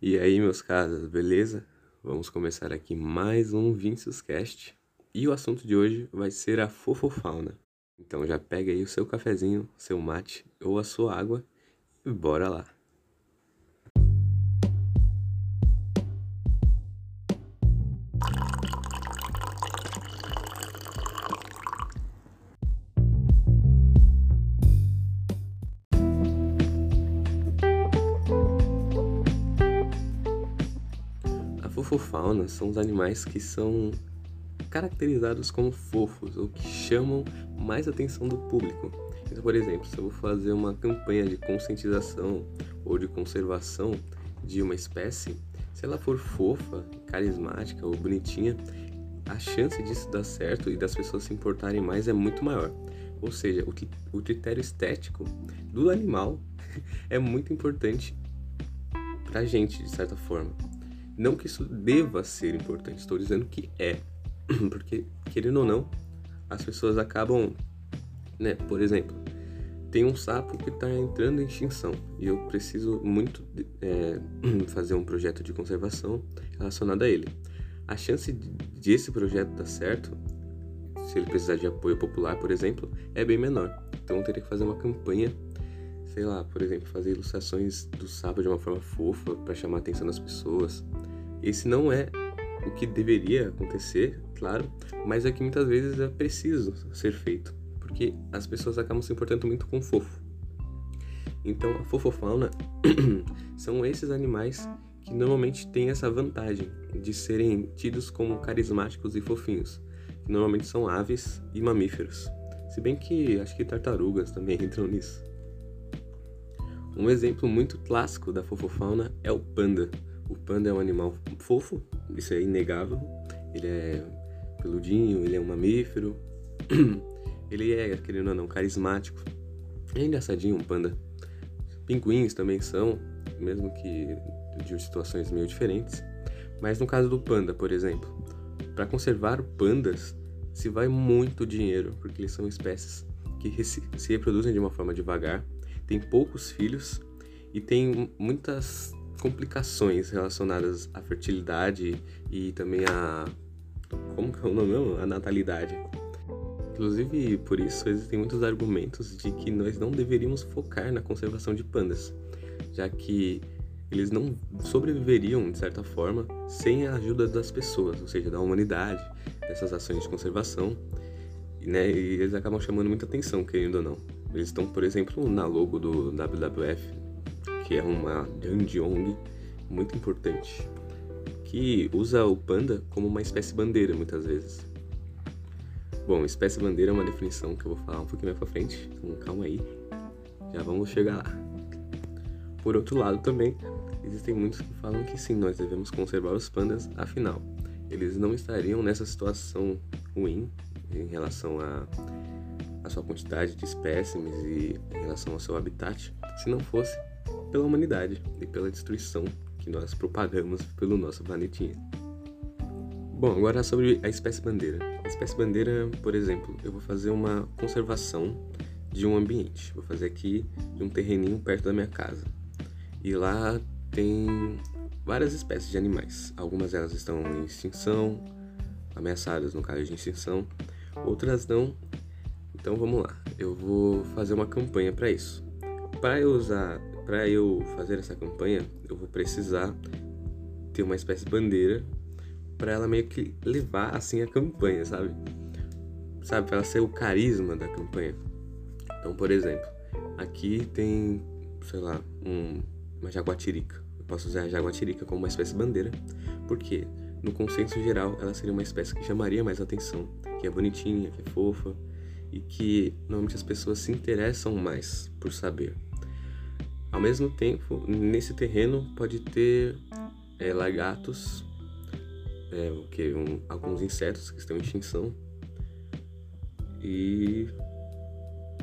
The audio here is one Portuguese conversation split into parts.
E aí, meus caras, beleza? Vamos começar aqui mais um Vincius Cast. E o assunto de hoje vai ser a fofofauna. Então já pega aí o seu cafezinho, seu mate ou a sua água e bora lá. Fofofauna são os animais que são caracterizados como fofos ou que chamam mais atenção do público. Então, por exemplo, se eu vou fazer uma campanha de conscientização ou de conservação de uma espécie, se ela for fofa, carismática ou bonitinha, a chance disso dar certo e das pessoas se importarem mais é muito maior. Ou seja, o critério estético do animal é muito importante pra gente, de certa forma. Não que isso deva ser importante, estou dizendo que é. Porque, querendo ou não, as pessoas acabam, né? Por exemplo, tem um sapo que está entrando em extinção e eu preciso muito é, fazer um projeto de conservação relacionado a ele. A chance de esse projeto dar certo, se ele precisar de apoio popular, por exemplo, é bem menor. Então eu teria que fazer uma campanha, sei lá, por exemplo, fazer ilustrações do sapo de uma forma fofa para chamar a atenção das pessoas, esse não é o que deveria acontecer, claro, mas é que muitas vezes é preciso ser feito, porque as pessoas acabam se importando muito com o fofo. Então, a fofofauna são esses animais que normalmente têm essa vantagem de serem tidos como carismáticos e fofinhos, que normalmente são aves e mamíferos. Se bem que acho que tartarugas também entram nisso. Um exemplo muito clássico da fofofauna é o panda, o panda é um animal fofo, isso é inegável. Ele é peludinho, ele é um mamífero. ele é, querendo ou não, carismático. É engraçadinho um panda. Pinguins também são, mesmo que de situações meio diferentes. Mas no caso do panda, por exemplo, para conservar pandas se vai muito dinheiro, porque eles são espécies que se reproduzem de uma forma devagar, têm poucos filhos e tem muitas complicações relacionadas à fertilidade e também a como que é o nome mesmo? A natalidade. Inclusive, por isso existem muitos argumentos de que nós não deveríamos focar na conservação de pandas, já que eles não sobreviveriam, de certa forma, sem a ajuda das pessoas, ou seja, da humanidade, dessas ações de conservação, né? E eles acabam chamando muita atenção, querendo ou não. Eles estão, por exemplo, na logo do WWF, que é uma grande ONG muito importante, que usa o panda como uma espécie bandeira muitas vezes. Bom, espécie bandeira é uma definição que eu vou falar um pouquinho mais pra frente, então calma aí, já vamos chegar lá. Por outro lado também, existem muitos que falam que sim, nós devemos conservar os pandas, afinal, eles não estariam nessa situação ruim em relação a, a sua quantidade de espécimes e em relação ao seu habitat, se não fosse pela humanidade e pela destruição que nós propagamos pelo nosso planetinha. Bom, agora sobre a espécie bandeira. A espécie bandeira, por exemplo, eu vou fazer uma conservação de um ambiente. Vou fazer aqui de um terreninho perto da minha casa. E lá tem várias espécies de animais. Algumas delas estão em extinção, ameaçadas no caso de extinção, outras não. Então vamos lá. Eu vou fazer uma campanha para isso. Para eu usar para eu fazer essa campanha, eu vou precisar ter uma espécie de bandeira para ela meio que levar assim a campanha, sabe? Sabe, para ela ser o carisma da campanha. Então, por exemplo, aqui tem, sei lá, um, uma jaguatirica. Eu posso usar a jaguatirica como uma espécie de bandeira, porque no consenso geral ela seria uma espécie que chamaria mais atenção, que é bonitinha, que é fofa e que normalmente as pessoas se interessam mais por saber. Ao mesmo tempo, nesse terreno pode ter é, lagartos, é, o que um, alguns insetos que estão em extinção e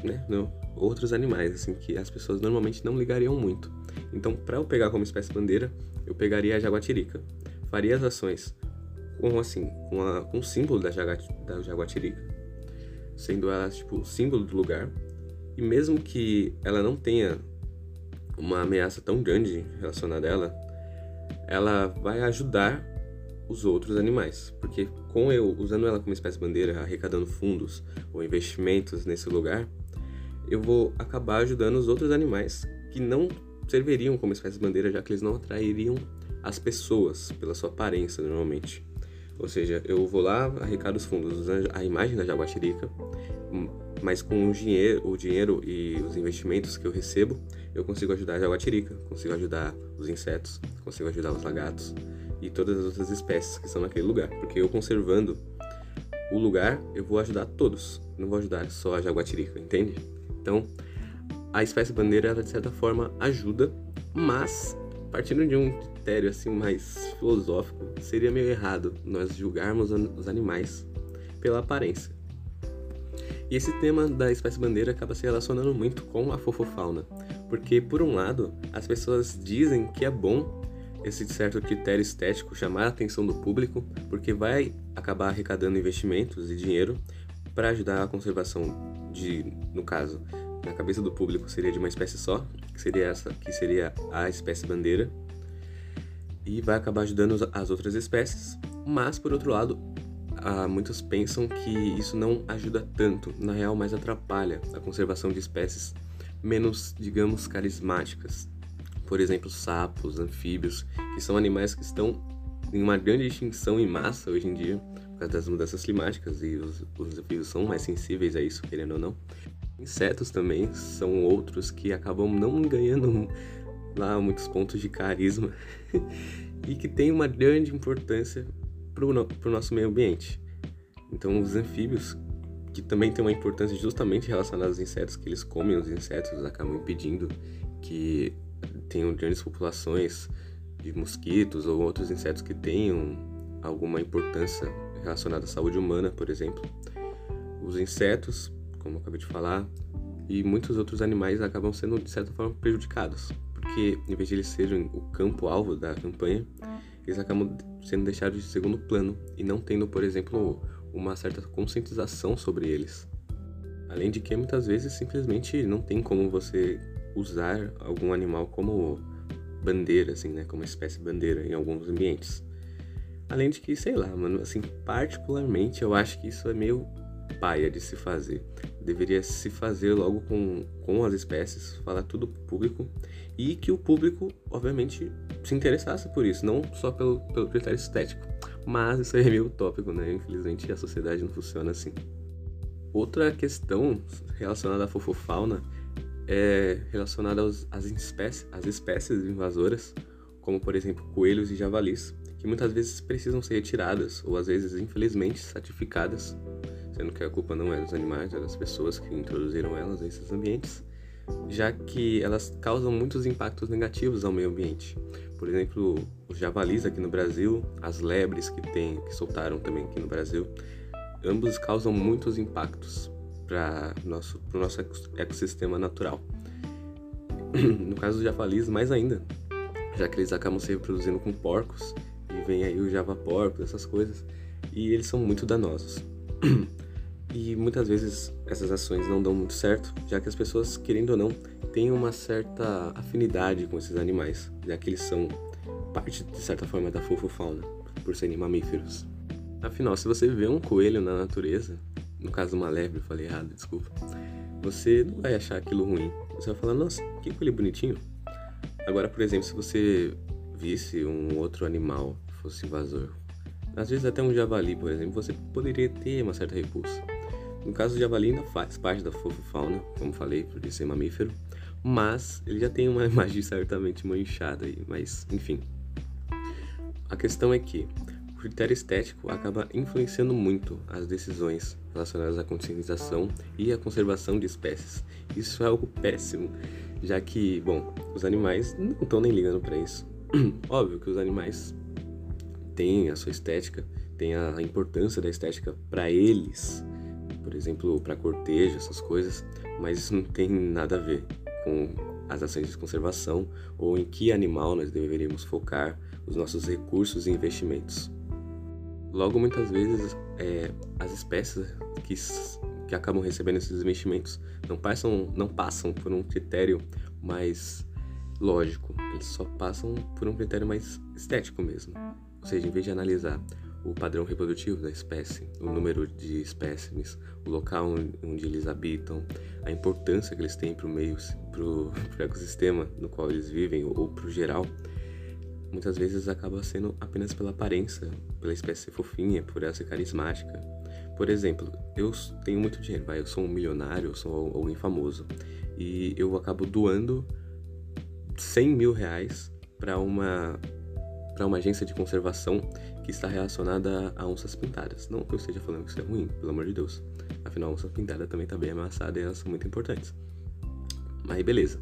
né, não, outros animais assim que as pessoas normalmente não ligariam muito. Então, para eu pegar como espécie bandeira, eu pegaria a jaguatirica. Faria as ações com assim, com, a, com o símbolo da, jagat, da jaguatirica, sendo ela tipo o símbolo do lugar. E mesmo que ela não tenha uma ameaça tão grande relacionada a ela, ela vai ajudar os outros animais, porque com eu usando ela como espécie bandeira, arrecadando fundos ou investimentos nesse lugar, eu vou acabar ajudando os outros animais que não serviriam como espécie bandeira, já que eles não atrairiam as pessoas pela sua aparência normalmente. Ou seja, eu vou lá, arrecado os fundos usando a imagem da jaguatirica, hum, mas com o dinheiro, o dinheiro e os investimentos que eu recebo, eu consigo ajudar a jaguatirica, consigo ajudar os insetos, consigo ajudar os lagartos e todas as outras espécies que estão naquele lugar. Porque eu conservando o lugar, eu vou ajudar todos, não vou ajudar só a jaguatirica, entende? Então, a espécie bandeira, ela de certa forma ajuda, mas partindo de um critério assim mais filosófico, seria meio errado nós julgarmos os animais pela aparência. E esse tema da espécie bandeira acaba se relacionando muito com a fofofauna, porque por um lado, as pessoas dizem que é bom esse certo critério estético chamar a atenção do público, porque vai acabar arrecadando investimentos e dinheiro para ajudar a conservação de, no caso, na cabeça do público seria de uma espécie só, que seria essa, que seria a espécie bandeira, e vai acabar ajudando as outras espécies. Mas por outro lado, muitos pensam que isso não ajuda tanto, na real, mais atrapalha a conservação de espécies menos, digamos, carismáticas. Por exemplo, sapos, anfíbios, que são animais que estão em uma grande extinção em massa hoje em dia, por causa das mudanças climáticas, e os, os anfíbios são mais sensíveis a isso, querendo ou não. Insetos também são outros que acabam não ganhando lá muitos pontos de carisma e que tem uma grande importância para o no, nosso meio ambiente. Então, os anfíbios, que também têm uma importância justamente relacionada aos insetos, que eles comem os insetos, acabam impedindo que tenham grandes populações de mosquitos ou outros insetos que tenham alguma importância relacionada à saúde humana, por exemplo. Os insetos, como eu acabei de falar, e muitos outros animais acabam sendo de certa forma prejudicados, porque em vez de eles serem o campo-alvo da campanha, eles acabam sendo deixados de segundo plano e não tendo, por exemplo, uma certa conscientização sobre eles. Além de que muitas vezes simplesmente não tem como você usar algum animal como bandeira, assim, né? Como espécie bandeira em alguns ambientes. Além de que, sei lá, mano, assim, particularmente eu acho que isso é meio paia de se fazer. Deveria se fazer logo com, com as espécies, falar tudo público e que o público, obviamente, se interessasse por isso, não só pelo, pelo critério estético. Mas isso aí é meio utópico, né? Infelizmente a sociedade não funciona assim. Outra questão relacionada à fofofauna é relacionada aos, às, espécies, às espécies invasoras, como por exemplo coelhos e javalis, que muitas vezes precisam ser retiradas ou às vezes, infelizmente, sacrificadas, sendo que a culpa não é dos animais, é das pessoas que introduziram elas nesses ambientes já que elas causam muitos impactos negativos ao meio ambiente. Por exemplo, os javalis aqui no Brasil, as lebres que tem, que soltaram também aqui no Brasil, ambos causam muitos impactos para nosso o nosso ecossistema natural. No caso dos javalis, mais ainda, já que eles acabam se reproduzindo com porcos e vem aí o java porco, essas coisas, e eles são muito danosos. E muitas vezes essas ações não dão muito certo, já que as pessoas, querendo ou não, têm uma certa afinidade com esses animais, já que eles são parte, de certa forma, da fofofauna, por serem mamíferos. Afinal, se você vê um coelho na natureza, no caso uma lebre, falei errado, desculpa, você não vai achar aquilo ruim. Você vai falar, nossa, que coelho bonitinho. Agora, por exemplo, se você visse um outro animal que fosse invasor, às vezes até um javali, por exemplo, você poderia ter uma certa repulsa. No caso do javali ainda faz parte da fofofauna, como falei, por ser mamífero, mas ele já tem uma imagem certamente manchada aí, mas enfim. A questão é que o critério estético acaba influenciando muito as decisões relacionadas à conscientização e à conservação de espécies. Isso é algo péssimo, já que, bom, os animais não estão nem ligando para isso. Óbvio que os animais têm a sua estética, têm a importância da estética para eles, por exemplo, para cortejo, essas coisas, mas isso não tem nada a ver com as ações de conservação ou em que animal nós deveríamos focar os nossos recursos e investimentos. Logo, muitas vezes, é, as espécies que, que acabam recebendo esses investimentos não passam, não passam por um critério mais Lógico, eles só passam por um critério mais estético mesmo. Ou seja, em vez de analisar o padrão reprodutivo da espécie, o número de espécimes, o local onde eles habitam, a importância que eles têm para o meio, para o ecossistema no qual eles vivem ou para o geral, muitas vezes acaba sendo apenas pela aparência, pela espécie fofinha, por ela ser carismática. Por exemplo, eu tenho muito dinheiro, eu sou um milionário, eu sou alguém famoso, e eu acabo doando 100 mil reais para uma para uma agência de conservação que está relacionada a onças pintadas. Não que eu esteja falando que isso é ruim, pelo amor de Deus. Afinal, a onça pintada também está bem ameaçada e elas são muito importantes. Mas beleza,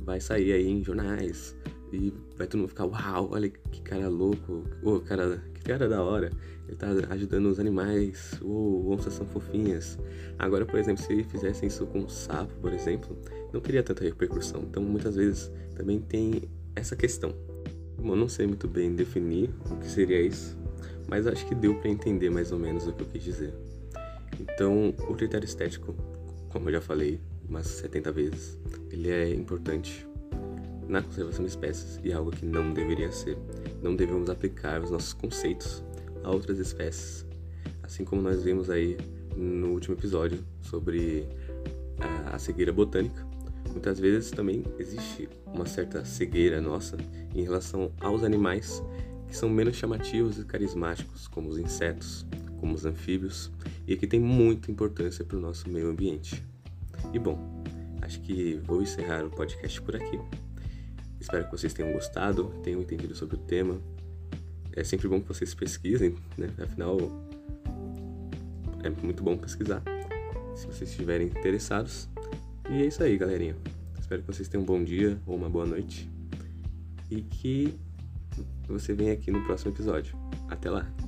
vai sair aí em jornais e vai todo mundo ficar, uau, olha que cara louco, oh, cara, que cara da hora, ele tá ajudando os animais, oh, onças são fofinhas. Agora, por exemplo, se fizessem isso com um sapo, por exemplo, não teria tanta repercussão. Então, muitas vezes também tem essa questão. Bom, não sei muito bem definir o que seria isso, mas acho que deu para entender mais ou menos o que eu quis dizer. Então, o critério estético, como eu já falei umas 70 vezes, ele é importante na conservação de espécies e é algo que não deveria ser. Não devemos aplicar os nossos conceitos a outras espécies, assim como nós vimos aí no último episódio sobre a cegueira botânica Muitas vezes também existe uma certa cegueira nossa em relação aos animais que são menos chamativos e carismáticos, como os insetos, como os anfíbios, e que tem muita importância para o nosso meio ambiente. E bom, acho que vou encerrar o podcast por aqui. Espero que vocês tenham gostado, tenham entendido sobre o tema. É sempre bom que vocês pesquisem, né? Afinal, é muito bom pesquisar. Se vocês estiverem interessados, e é isso aí, galerinha. Espero que vocês tenham um bom dia ou uma boa noite. E que você venha aqui no próximo episódio. Até lá!